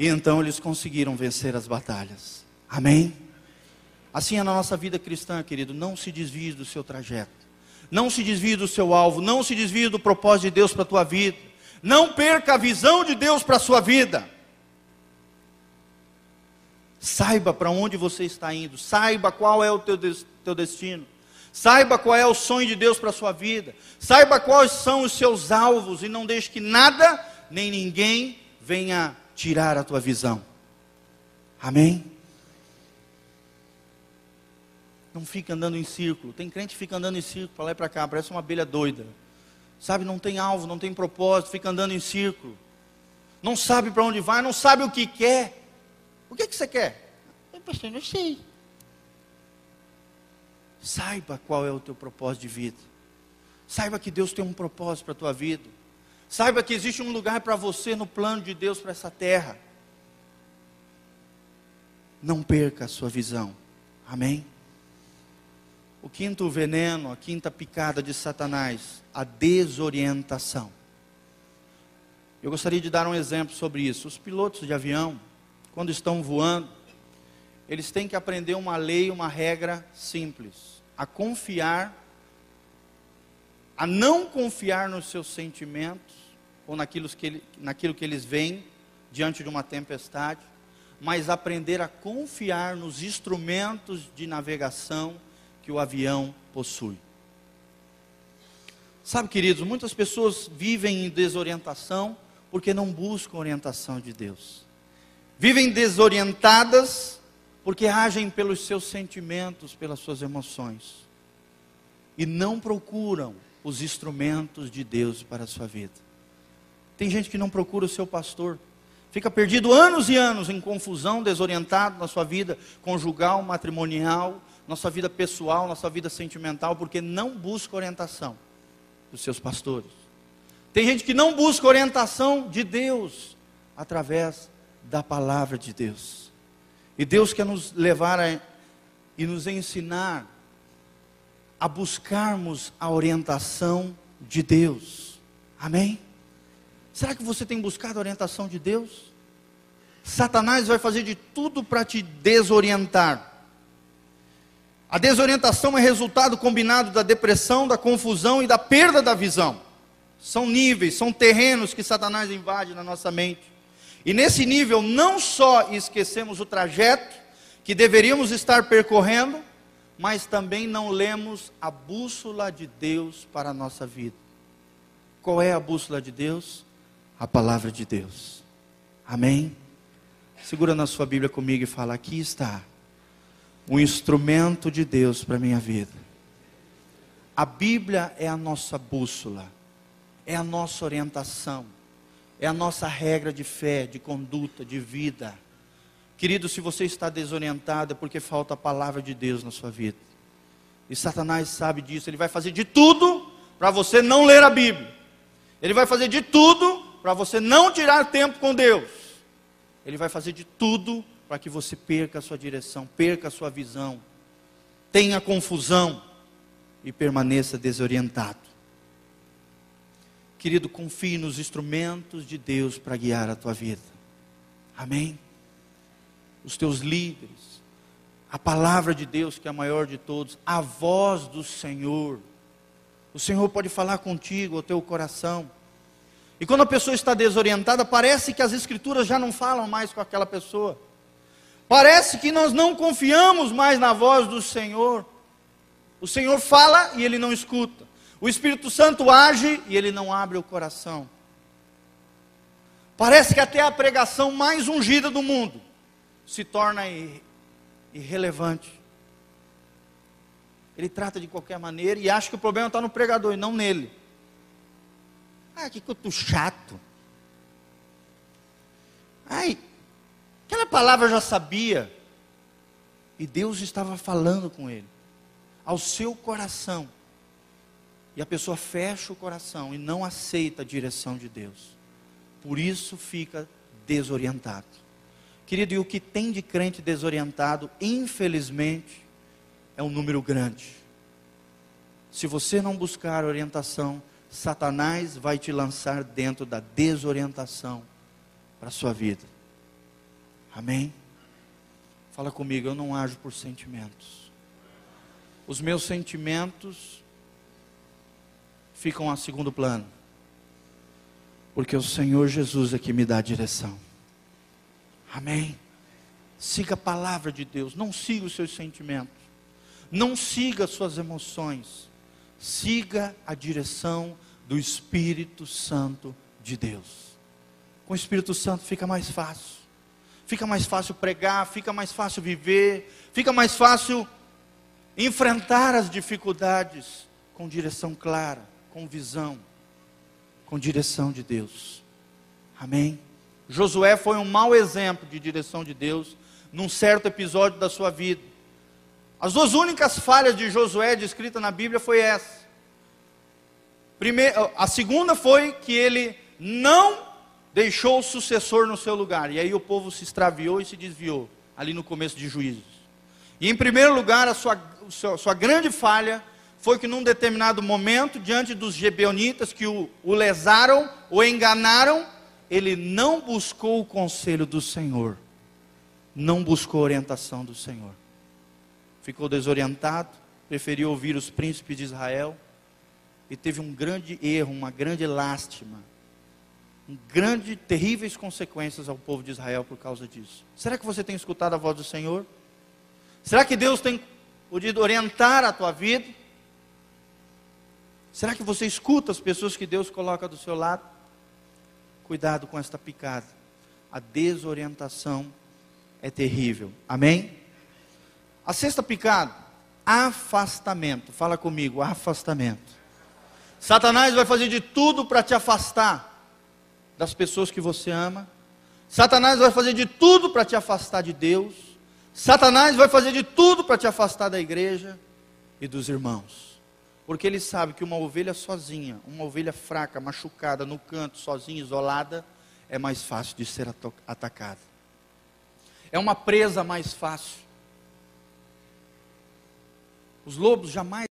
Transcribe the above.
E então eles conseguiram vencer as batalhas. Amém? Assim é na nossa vida cristã, querido. Não se desvie do seu trajeto. Não se desvie do seu alvo. Não se desvie do propósito de Deus para a tua vida. Não perca a visão de Deus para a sua vida. Saiba para onde você está indo. Saiba qual é o teu, teu destino. Saiba qual é o sonho de Deus para a sua vida. Saiba quais são os seus alvos. E não deixe que nada, nem ninguém, venha tirar a tua visão. Amém? Não fica andando em círculo. Tem crente que fica andando em círculo para lá e para cá, parece uma abelha doida. Sabe, não tem alvo, não tem propósito, fica andando em círculo. Não sabe para onde vai, não sabe o que quer. O que, é que você quer? Eu, pastor, não sei. Saiba qual é o teu propósito de vida. Saiba que Deus tem um propósito para a tua vida. Saiba que existe um lugar para você no plano de Deus para essa terra. Não perca a sua visão. Amém? O quinto veneno, a quinta picada de Satanás, a desorientação. Eu gostaria de dar um exemplo sobre isso. Os pilotos de avião, quando estão voando, eles têm que aprender uma lei, uma regra simples: a confiar, a não confiar nos seus sentimentos ou naquilo que, ele, naquilo que eles veem diante de uma tempestade, mas aprender a confiar nos instrumentos de navegação que o avião possui. Sabe, queridos, muitas pessoas vivem em desorientação porque não buscam orientação de Deus. Vivem desorientadas porque agem pelos seus sentimentos, pelas suas emoções. E não procuram os instrumentos de Deus para a sua vida. Tem gente que não procura o seu pastor, fica perdido anos e anos em confusão, desorientado na sua vida conjugal, matrimonial, na sua vida pessoal, na sua vida sentimental, porque não busca orientação dos seus pastores. Tem gente que não busca orientação de Deus através da palavra de Deus. E Deus quer nos levar a, e nos ensinar a buscarmos a orientação de Deus. Amém? Será que você tem buscado a orientação de Deus? Satanás vai fazer de tudo para te desorientar. A desorientação é resultado combinado da depressão, da confusão e da perda da visão. São níveis, são terrenos que Satanás invade na nossa mente. E nesse nível, não só esquecemos o trajeto que deveríamos estar percorrendo, mas também não lemos a bússola de Deus para a nossa vida. Qual é a bússola de Deus? A palavra de Deus. Amém? Segura na sua Bíblia comigo e fala: aqui está um instrumento de Deus para a minha vida. A Bíblia é a nossa bússola, é a nossa orientação, é a nossa regra de fé, de conduta, de vida. Querido, se você está desorientado é porque falta a palavra de Deus na sua vida. E Satanás sabe disso, ele vai fazer de tudo para você não ler a Bíblia. Ele vai fazer de tudo para você não tirar tempo com Deus. Ele vai fazer de tudo para que você perca a sua direção, perca a sua visão, tenha confusão e permaneça desorientado. Querido, confie nos instrumentos de Deus para guiar a tua vida. Amém? Os teus líderes, a palavra de Deus que é a maior de todos, a voz do Senhor. O Senhor pode falar contigo, ao teu coração. E quando a pessoa está desorientada, parece que as escrituras já não falam mais com aquela pessoa. Parece que nós não confiamos mais na voz do Senhor. O Senhor fala e ele não escuta. O Espírito Santo age e ele não abre o coração. Parece que até a pregação mais ungida do mundo se torna irrelevante. Ele trata de qualquer maneira e acha que o problema está no pregador e não nele. Ah, que culto chato. Ai, Aquela palavra já sabia. E Deus estava falando com ele, ao seu coração. E a pessoa fecha o coração e não aceita a direção de Deus. Por isso fica desorientado. Querido, e o que tem de crente desorientado, infelizmente, é um número grande. Se você não buscar orientação, Satanás vai te lançar dentro da desorientação para a sua vida. Amém? Fala comigo, eu não ajo por sentimentos. Os meus sentimentos ficam a segundo plano. Porque o Senhor Jesus é que me dá a direção. Amém? Siga a palavra de Deus, não siga os seus sentimentos. Não siga as suas emoções. Siga a direção do Espírito Santo de Deus. Com o Espírito Santo fica mais fácil. Fica mais fácil pregar, fica mais fácil viver, fica mais fácil enfrentar as dificuldades com direção clara, com visão, com direção de Deus. Amém? Josué foi um mau exemplo de direção de Deus num certo episódio da sua vida. As duas únicas falhas de Josué descritas na Bíblia foi essa. Primeiro, a segunda foi que ele não deixou o sucessor no seu lugar. E aí o povo se extraviou e se desviou, ali no começo de Juízes. E em primeiro lugar, a sua, a sua, sua grande falha foi que num determinado momento, diante dos gebeonitas que o, o lesaram, o enganaram, ele não buscou o conselho do Senhor, não buscou a orientação do Senhor. Ficou desorientado, preferiu ouvir os príncipes de Israel e teve um grande erro, uma grande lástima, um grande, terríveis consequências ao povo de Israel por causa disso. Será que você tem escutado a voz do Senhor? Será que Deus tem podido orientar a tua vida? Será que você escuta as pessoas que Deus coloca do seu lado? Cuidado com esta picada. A desorientação é terrível. Amém? A sexta picada, afastamento. Fala comigo, afastamento. Satanás vai fazer de tudo para te afastar das pessoas que você ama. Satanás vai fazer de tudo para te afastar de Deus. Satanás vai fazer de tudo para te afastar da igreja e dos irmãos. Porque ele sabe que uma ovelha sozinha, uma ovelha fraca, machucada no canto, sozinha, isolada, é mais fácil de ser atacada. É uma presa mais fácil. Os lobos jamais